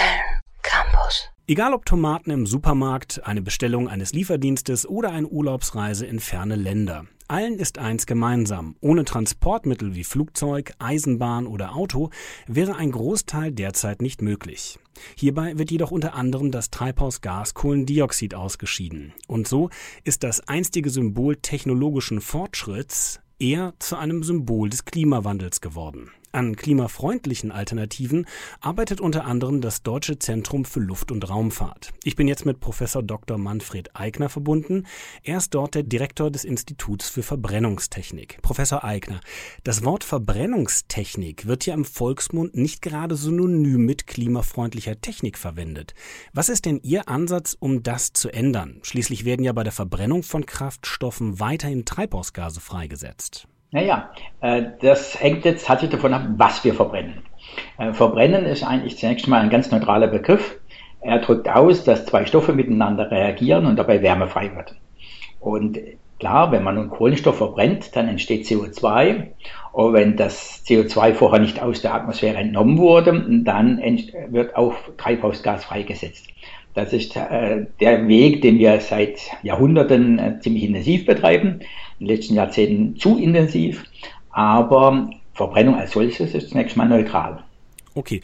Köln Campus. Egal ob Tomaten im Supermarkt, eine Bestellung eines Lieferdienstes oder eine Urlaubsreise in ferne Länder. Allen ist eins gemeinsam. Ohne Transportmittel wie Flugzeug, Eisenbahn oder Auto wäre ein Großteil derzeit nicht möglich. Hierbei wird jedoch unter anderem das Treibhausgas Kohlendioxid ausgeschieden. Und so ist das einstige Symbol technologischen Fortschritts eher zu einem Symbol des Klimawandels geworden. An klimafreundlichen Alternativen arbeitet unter anderem das Deutsche Zentrum für Luft- und Raumfahrt. Ich bin jetzt mit Professor Dr. Manfred Eigner verbunden. Er ist dort der Direktor des Instituts für Verbrennungstechnik. Professor Eigner, das Wort Verbrennungstechnik wird ja im Volksmund nicht gerade synonym mit klimafreundlicher Technik verwendet. Was ist denn Ihr Ansatz, um das zu ändern? Schließlich werden ja bei der Verbrennung von Kraftstoffen weiterhin Treibhausgase freigesetzt. Naja, äh, das hängt jetzt tatsächlich davon ab, was wir verbrennen. Äh, verbrennen ist eigentlich zunächst mal ein ganz neutraler Begriff. Er drückt aus, dass zwei Stoffe miteinander reagieren und dabei Wärme frei wird. Und klar, wenn man nun Kohlenstoff verbrennt, dann entsteht CO2. Und wenn das CO2 vorher nicht aus der Atmosphäre entnommen wurde, dann wird auch Treibhausgas freigesetzt. Das ist äh, der Weg, den wir seit Jahrhunderten äh, ziemlich intensiv betreiben, in den letzten Jahrzehnten zu intensiv, aber Verbrennung als solches ist zunächst mal neutral. Okay.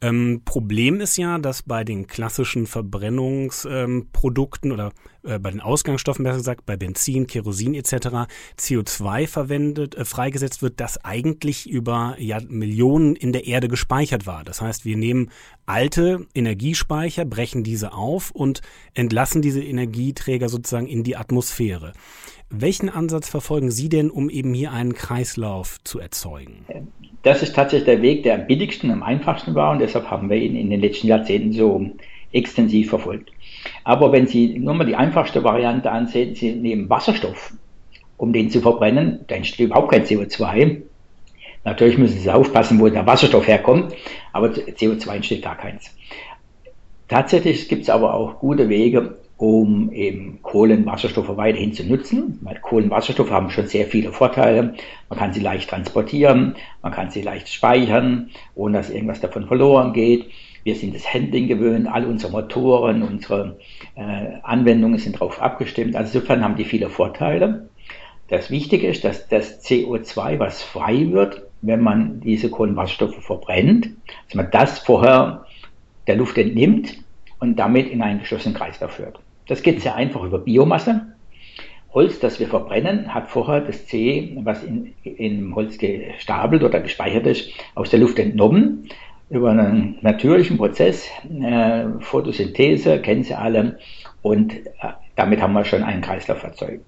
Ähm, Problem ist ja, dass bei den klassischen Verbrennungsprodukten ähm, oder äh, bei den Ausgangsstoffen, besser gesagt, bei Benzin, Kerosin etc. CO2 verwendet, äh, freigesetzt wird, das eigentlich über ja, Millionen in der Erde gespeichert war. Das heißt, wir nehmen alte Energiespeicher, brechen diese auf und entlassen diese Energieträger sozusagen in die Atmosphäre. Welchen Ansatz verfolgen Sie denn, um eben hier einen Kreislauf zu erzeugen? Das ist tatsächlich der Weg, der am billigsten, am einfachsten war und deshalb haben wir ihn in den letzten Jahrzehnten so extensiv verfolgt. Aber wenn Sie nur mal die einfachste Variante ansehen, Sie nehmen Wasserstoff, um den zu verbrennen, da entsteht überhaupt kein CO2. Natürlich müssen Sie aufpassen, wo der Wasserstoff herkommt, aber CO2 entsteht gar keins. Tatsächlich gibt es aber auch gute Wege, um eben Kohlenwasserstoffe weiterhin zu nutzen. Weil Kohlenwasserstoffe haben schon sehr viele Vorteile. Man kann sie leicht transportieren, man kann sie leicht speichern, ohne dass irgendwas davon verloren geht. Wir sind das Handling gewöhnt, alle unsere Motoren, unsere äh, Anwendungen sind darauf abgestimmt. Also insofern haben die viele Vorteile. Das Wichtige ist, dass das CO2, was frei wird, wenn man diese Kohlenwasserstoffe verbrennt, dass man das vorher der Luft entnimmt und damit in einen geschlossenen Kreislauf führt. Das geht sehr einfach über Biomasse. Holz, das wir verbrennen, hat vorher das C, was in, in Holz gestapelt oder gespeichert ist, aus der Luft entnommen. Über einen natürlichen Prozess, äh, Photosynthese, kennen Sie alle, und äh, damit haben wir schon einen Kreislauf erzeugt.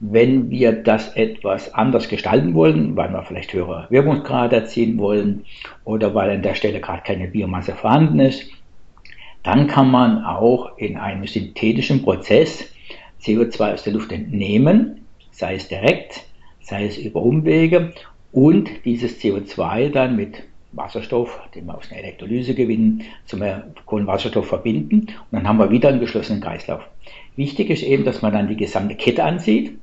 Wenn wir das etwas anders gestalten wollen, weil wir vielleicht höhere Wirkungsgrade erzielen wollen oder weil an der Stelle gerade keine Biomasse vorhanden ist, dann kann man auch in einem synthetischen Prozess CO2 aus der Luft entnehmen, sei es direkt, sei es über Umwege und dieses CO2 dann mit Wasserstoff, den wir aus einer Elektrolyse gewinnen, zum Kohlenwasserstoff verbinden und dann haben wir wieder einen geschlossenen Kreislauf. Wichtig ist eben, dass man dann die gesamte Kette ansieht.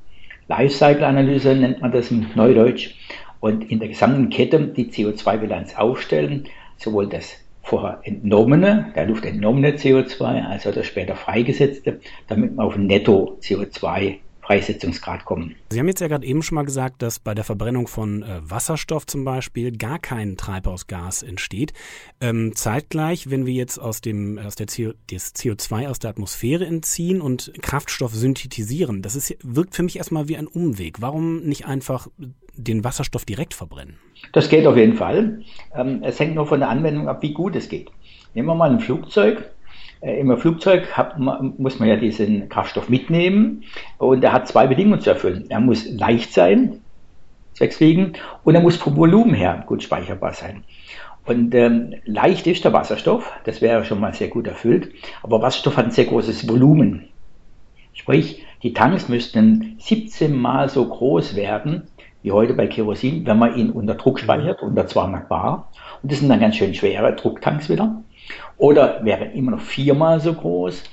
Lifecycle-Analyse nennt man das im Neudeutsch. Und in der gesamten Kette die CO2-Bilanz aufstellen, sowohl das vorher entnommene, der Luft entnommene CO2, also das später freigesetzte, damit wir auf Netto CO2 Freisetzungsgrad kommen. Sie haben jetzt ja gerade eben schon mal gesagt, dass bei der Verbrennung von äh, Wasserstoff zum Beispiel gar kein Treibhausgas entsteht. Ähm, zeitgleich, wenn wir jetzt aus dem aus der CO, das CO2 aus der Atmosphäre entziehen und Kraftstoff synthetisieren, das ist, wirkt für mich erstmal wie ein Umweg. Warum nicht einfach den Wasserstoff direkt verbrennen? Das geht auf jeden Fall. Ähm, es hängt nur von der Anwendung ab, wie gut es geht. Nehmen wir mal ein Flugzeug. Äh, Im Flugzeug muss man ja diesen Kraftstoff mitnehmen und er hat zwei Bedingungen zu erfüllen. Er muss leicht sein, zwecks Fliegen, und er muss vom Volumen her gut speicherbar sein. Und ähm, leicht ist der Wasserstoff, das wäre schon mal sehr gut erfüllt, aber Wasserstoff hat ein sehr großes Volumen. Sprich, die Tanks müssten 17 mal so groß werden wie heute bei Kerosin, wenn man ihn unter Druck speichert, unter 200 Bar. Und das sind dann ganz schön schwere Drucktanks wieder. Oder wären immer noch viermal so groß,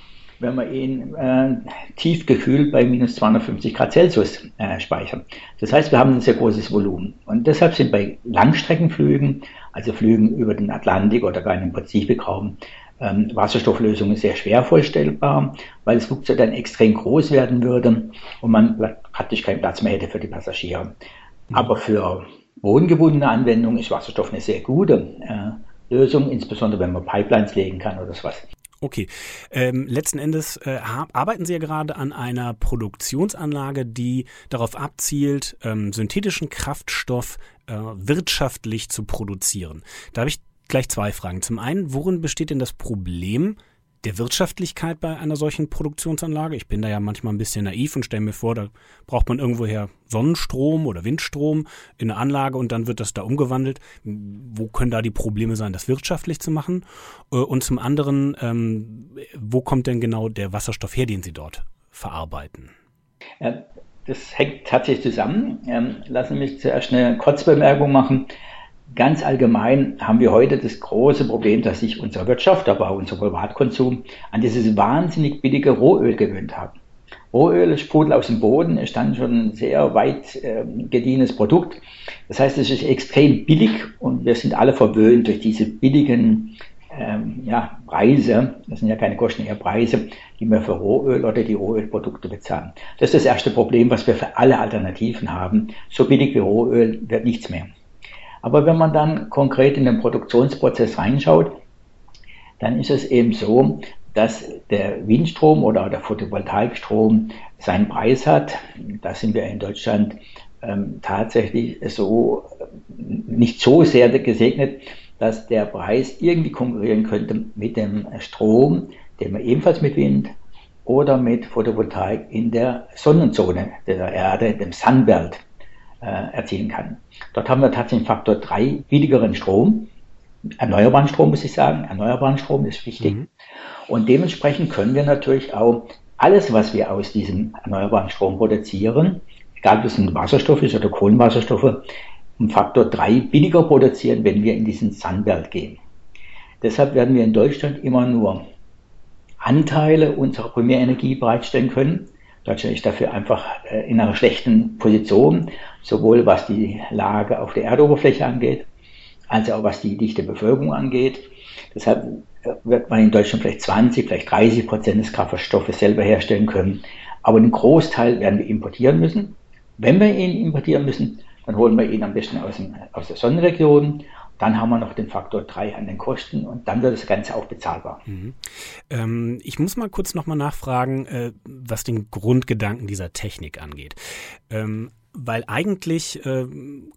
wenn wir ihn äh, tief gekühlt bei minus 250 Grad Celsius äh, speichern. Das heißt, wir haben ein sehr großes Volumen. Und deshalb sind bei Langstreckenflügen, also Flügen über den Atlantik oder gar in den Pazifikraum, ähm, Wasserstofflösungen sehr schwer vorstellbar, weil das Flugzeug dann extrem groß werden würde und man praktisch keinen Platz mehr hätte für die Passagiere. Aber für bodengebundene Anwendungen ist Wasserstoff eine sehr gute äh, Lösung, insbesondere wenn man Pipelines legen kann oder sowas. Okay. Ähm, letzten Endes äh, arbeiten Sie ja gerade an einer Produktionsanlage, die darauf abzielt, ähm, synthetischen Kraftstoff äh, wirtschaftlich zu produzieren. Da habe ich gleich zwei Fragen. Zum einen, worin besteht denn das Problem der Wirtschaftlichkeit bei einer solchen Produktionsanlage? Ich bin da ja manchmal ein bisschen naiv und stelle mir vor, da braucht man irgendwoher Sonnenstrom oder Windstrom in eine Anlage und dann wird das da umgewandelt. Wo können da die Probleme sein, das wirtschaftlich zu machen? Äh, und zum anderen, ähm, wo kommt denn genau der Wasserstoff her, den Sie dort verarbeiten? Das hängt tatsächlich zusammen. Ähm, lassen Sie mich zuerst eine Kurzbemerkung machen. Ganz allgemein haben wir heute das große Problem, dass sich unsere Wirtschaft, aber auch unser Privatkonsum an dieses wahnsinnig billige Rohöl gewöhnt haben. Rohöl sprudelt aus dem Boden, ist dann schon ein sehr weit äh, gediehenes Produkt. Das heißt, es ist extrem billig und wir sind alle verwöhnt durch diese billigen ähm, ja, Preise, das sind ja keine Kosten, eher Preise, die wir für Rohöl oder die Rohölprodukte bezahlen. Das ist das erste Problem, was wir für alle Alternativen haben. So billig wie Rohöl wird nichts mehr. Aber wenn man dann konkret in den Produktionsprozess reinschaut, dann ist es eben so, dass der Windstrom oder der Photovoltaikstrom seinen Preis hat. Da sind wir in Deutschland ähm, tatsächlich so nicht so sehr gesegnet, dass der Preis irgendwie konkurrieren könnte mit dem Strom, den man ebenfalls mit Wind oder mit Photovoltaik in der Sonnenzone der Erde, dem Sunbelt, äh, erzielen kann. Dort haben wir tatsächlich Faktor 3 billigeren Strom, erneuerbaren Strom muss ich sagen, erneuerbaren Strom ist wichtig. Mhm. Und dementsprechend können wir natürlich auch alles, was wir aus diesem erneuerbaren Strom produzieren, egal ob es ein Wasserstoff ist oder Kohlenwasserstoffe, um Faktor 3 billiger produzieren, wenn wir in diesen Sunbelt gehen. Deshalb werden wir in Deutschland immer nur Anteile unserer Primärenergie bereitstellen können. Deutschland ist dafür einfach äh, in einer schlechten Position, sowohl was die Lage auf der Erdoberfläche angeht, als auch was die dichte Bevölkerung angeht. Deshalb äh, wird man in Deutschland vielleicht 20, vielleicht 30 Prozent des Kraftstoffes selber herstellen können. Aber einen Großteil werden wir importieren müssen. Wenn wir ihn importieren müssen, dann holen wir ihn am besten aus, dem, aus der Sonnenregion dann haben wir noch den Faktor 3 an den Kosten und dann wird das Ganze auch bezahlbar. Mhm. Ähm, ich muss mal kurz nochmal nachfragen, äh, was den Grundgedanken dieser Technik angeht. Ähm, weil eigentlich äh,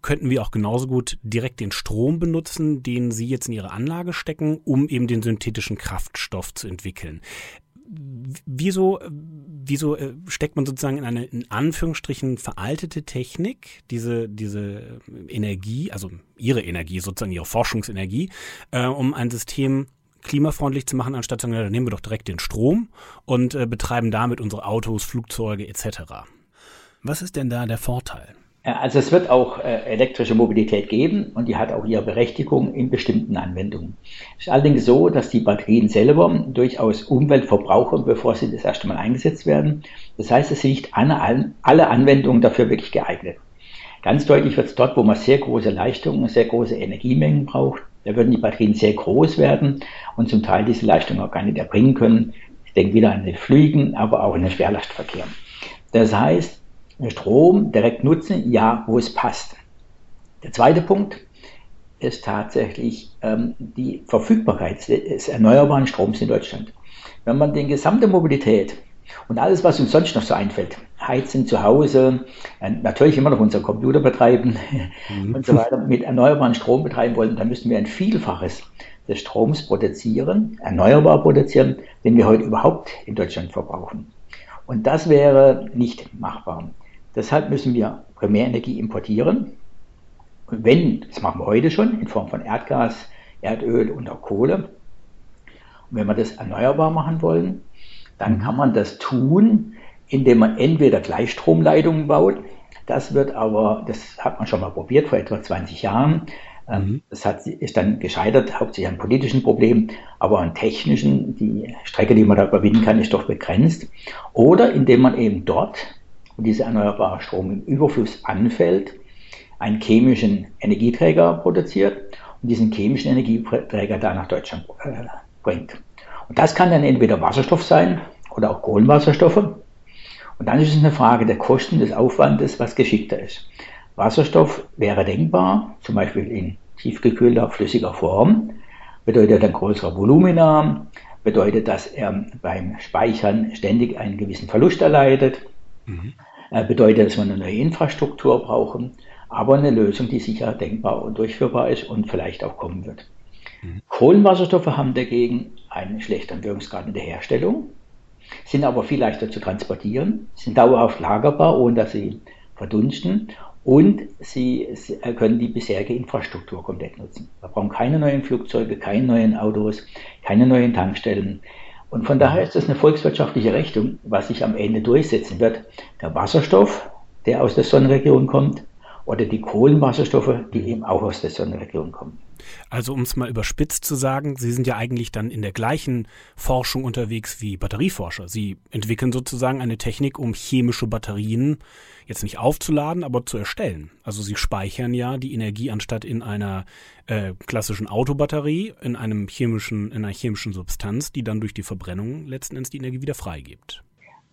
könnten wir auch genauso gut direkt den Strom benutzen, den Sie jetzt in Ihre Anlage stecken, um eben den synthetischen Kraftstoff zu entwickeln. Wieso wieso äh, steckt man sozusagen in eine in Anführungsstrichen veraltete Technik, diese, diese Energie, also ihre Energie, sozusagen ihre Forschungsenergie, äh, um ein System klimafreundlich zu machen, anstatt zu sagen, dann nehmen wir doch direkt den Strom und äh, betreiben damit unsere Autos, Flugzeuge etc. Was ist denn da der Vorteil? Also es wird auch äh, elektrische Mobilität geben und die hat auch ihre Berechtigung in bestimmten Anwendungen. Es ist allerdings so, dass die Batterien selber durchaus Umwelt verbrauchen, bevor sie das erste Mal eingesetzt werden. Das heißt, es sind nicht alle, alle Anwendungen dafür wirklich geeignet. Ganz deutlich wird es dort, wo man sehr große Leistungen, sehr große Energiemengen braucht. Da würden die Batterien sehr groß werden und zum Teil diese Leistung auch gar nicht erbringen können. Ich denke wieder an den Flügen, aber auch an den Schwerlastverkehr. Das heißt, Strom direkt nutzen, ja, wo es passt. Der zweite Punkt ist tatsächlich ähm, die Verfügbarkeit des erneuerbaren Stroms in Deutschland. Wenn man die gesamte Mobilität und alles, was uns sonst noch so einfällt, Heizen zu Hause, äh, natürlich immer noch unser Computer betreiben mhm. und so weiter, mit erneuerbaren Strom betreiben wollen, dann müssten wir ein Vielfaches des Stroms produzieren, erneuerbar produzieren, den wir heute überhaupt in Deutschland verbrauchen. Und das wäre nicht machbar. Deshalb müssen wir Primärenergie importieren. Und wenn, das machen wir heute schon in Form von Erdgas, Erdöl und auch Kohle. Und wenn wir das erneuerbar machen wollen, dann kann man das tun, indem man entweder Gleichstromleitungen baut. Das wird aber, das hat man schon mal probiert vor etwa 20 Jahren, Ähm, mhm. Das hat, ist dann gescheitert, hauptsächlich an politischen Problemen, aber an technischen. Die Strecke, die man da überwinden kann, ist doch begrenzt. Oder indem man eben dort, wo dieser erneuerbare Strom im Überfluss anfällt, einen chemischen Energieträger produziert und diesen chemischen Energieträger da nach Deutschland äh, bringt. Und das kann dann entweder Wasserstoff sein oder auch Kohlenwasserstoffe. Und dann ist es eine Frage der Kosten, des Aufwandes, was geschickter ist. Wasserstoff wäre denkbar, zum Beispiel in tiefgekühlter, flüssiger Form, bedeutet ein größerer Volumina, bedeutet, dass er beim Speichern ständig einen gewissen Verlust erleidet, mhm. bedeutet, dass wir eine neue Infrastruktur brauchen, aber eine Lösung, die sicher denkbar und durchführbar ist und vielleicht auch kommen wird. Mhm. Kohlenwasserstoffe haben dagegen einen schlechteren Wirkungsgrad in der Herstellung, sind aber viel leichter zu transportieren, sind dauerhaft lagerbar, ohne dass sie verdunsten und sie, sie können die bisherige Infrastruktur komplett nutzen. Wir brauchen keine neuen Flugzeuge, keine neuen Autos, keine neuen Tankstellen. Und von daher ist das eine volkswirtschaftliche Rechnung, was sich am Ende durchsetzen wird. Der Wasserstoff, der aus der Sonnenregion kommt, oder die Kohlenwasserstoffe, die eben auch aus der Sonnenregion kommen. Also um es mal überspitzt zu sagen, Sie sind ja eigentlich dann in der gleichen Forschung unterwegs wie Batterieforscher. Sie entwickeln sozusagen eine Technik, um chemische Batterien jetzt nicht aufzuladen, aber zu erstellen. Also Sie speichern ja die Energie anstatt in einer äh, klassischen Autobatterie in einem chemischen, in einer chemischen Substanz, die dann durch die Verbrennung letzten Endes die Energie wieder freigibt.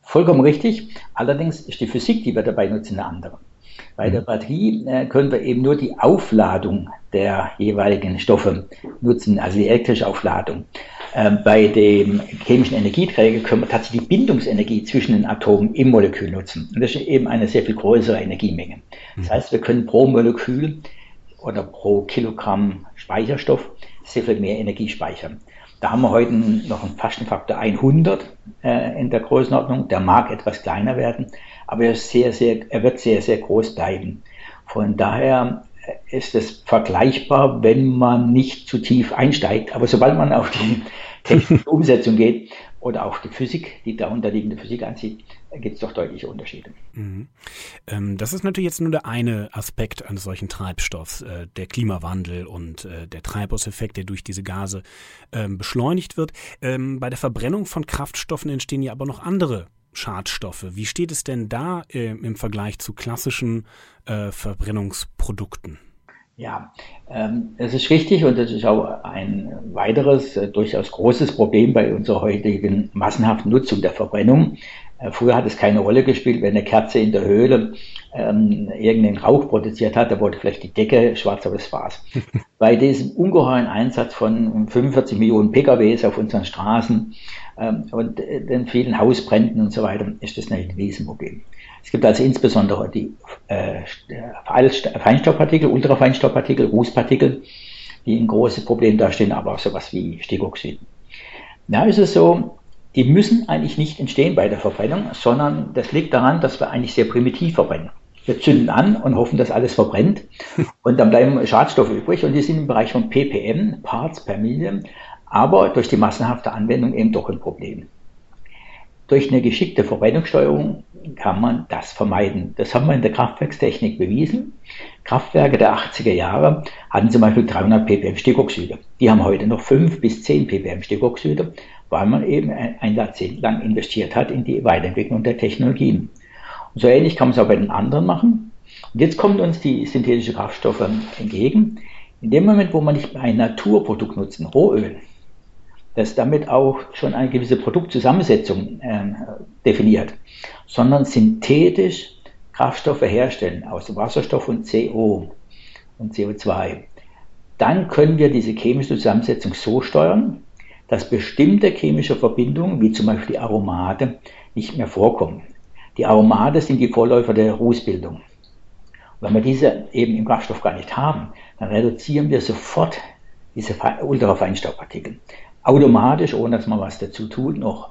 Vollkommen richtig. Allerdings ist die Physik, die wir dabei nutzen, eine andere. Bei der. Batterie äh, können wir eben nur die Aufladung der jeweiligen Stoffe nutzen, also die elektrische Aufladung. Ähm, bei dem chemischen Energieträger können wir tatsächlich die Bindungsenergie zwischen den Atomen im Molekül nutzen. Und das ist eben eine sehr viel größere Energiemenge. Das mhm. heißt, wir können pro Molekül oder pro Kilogramm Speicherstoff sehr viel mehr Energie speichern. Da haben wir heute noch einen Fastenfaktor 100 äh, in der Größenordnung. Der mag etwas kleiner werden, aber er, sehr, sehr, er wird sehr, sehr groß bleiben. Von daher ist es vergleichbar, wenn man nicht zu tief einsteigt. Aber sobald man auf die technische Umsetzung geht oder auch die Physik, die darunterliegende Physik ansieht, gibt es doch deutliche Unterschiede. Mhm. Ähm, das ist natürlich jetzt nur der eine Aspekt eines solchen Treibstoffs, äh, der Klimawandel und äh, der Treibhauseffekt, der durch diese Gase ähm, beschleunigt wird. Ähm, bei der Verbrennung von Kraftstoffen entstehen ja aber noch andere Schadstoffe. Wie steht es denn da äh, im Vergleich zu klassischen äh, Verbrennungsprodukten? Ja, ähm, das ist richtig und das ist auch ein weiteres, äh, durchaus großes Problem bei unserer heutigen massenhaften Nutzung der Verbrennung. Äh, früher hat es keine Rolle gespielt, wenn eine Kerze in der Höhle ähm, irgendeinen Rauch produziert hat, da wurde vielleicht die Decke schwarz, aber das war's. Bei diesem ungeheuren Einsatz von 45 Millionen PKWs auf unseren Straßen ähm, äh, den vielen Hausbränden und so weiter ist das ein Riesenproblem. Es gibt also insbesondere die äh, Feinstaubpartikel, Ultrafeinstaubpartikel, Rußpartikel, die ein großes Problem darstellen, aber auch sowas wie Stickoxid. Da ist es so, die müssen eigentlich nicht entstehen bei der Verbrennung, sondern das liegt daran, dass wir eigentlich sehr primitiv verbrennen. Wir zünden an und hoffen, dass alles verbrennt und dann bleiben Schadstoffe übrig und die sind im Bereich von ppm, Parts per Million, aber durch die massenhafte Anwendung eben doch ein Problem. Durch eine geschickte Verbrennungssteuerung kann man das vermeiden. Das haben wir in der Kraftwerkstechnik bewiesen. Kraftwerke der 80er Jahre hatten zum Beispiel 300 ppm Stickoxide. Die haben heute noch 5 bis 10 ppm Stickoxide, weil man eben ein Jahrzehnt lang investiert hat in die Weiterentwicklung der Technologien. Und so ähnlich kann man es auch bei den anderen machen. Und jetzt kommt uns die synthetische Kraftstoffe entgegen. In dem Moment, wo man nicht mehr ein Naturprodukt nutzen, Rohöl, das damit auch schon eine gewisse Produktzusammensetzung äh, definiert, sondern synthetisch Kraftstoffe herstellen aus Wasserstoff und CO und CO2. Dann können wir diese chemische Zusammensetzung so steuern, dass bestimmte chemische Verbindungen, wie zum Beispiel die Aromate, nicht mehr vorkommen. Die Aromate sind die Vorläufer der Rußbildung. wenn wir diese eben im Kraftstoff gar nicht haben, dann reduzieren wir sofort diese Ultrafeinstaubpartikel automatisch, ohne dass man was dazu tut, noch.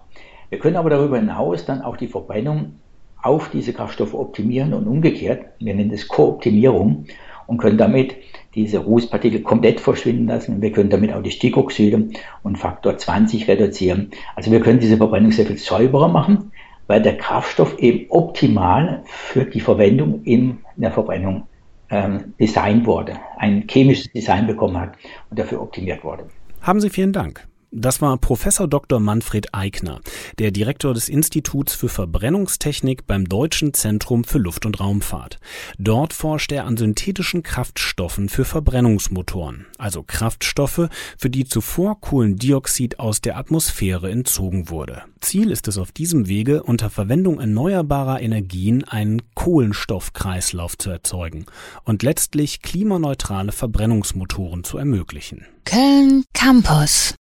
Wir können aber darüber hinaus dann auch die Verbrennung auf diese Kraftstoffe optimieren und umgekehrt. Wir nennen das Kooptimierung und können damit diese Rußpartikel komplett verschwinden lassen. Wir können damit auch die Stickoxide und Faktor 20 reduzieren. Also wir können diese Verbrennung sehr viel säuberer machen, weil der Kraftstoff eben optimal für die Verwendung in der Verbrennung ähm, designt wurde, ein chemisches Design bekommen hat und dafür optimiert wurde. Haben Sie vielen Dank. Das war Professor Dr. Manfred Eigner, der Direktor des Instituts für Verbrennungstechnik beim Deutschen Zentrum für Luft- und Raumfahrt. Dort forscht er an synthetischen Kraftstoffen für Verbrennungsmotoren, also Kraftstoffe, für die zuvor Kohlendioxid aus der Atmosphäre entzogen wurde. Ziel ist es auf diesem Wege, unter Verwendung erneuerbarer Energien einen Kohlenstoffkreislauf zu erzeugen und letztlich klimaneutrale Verbrennungsmotoren zu ermöglichen. Köln Campus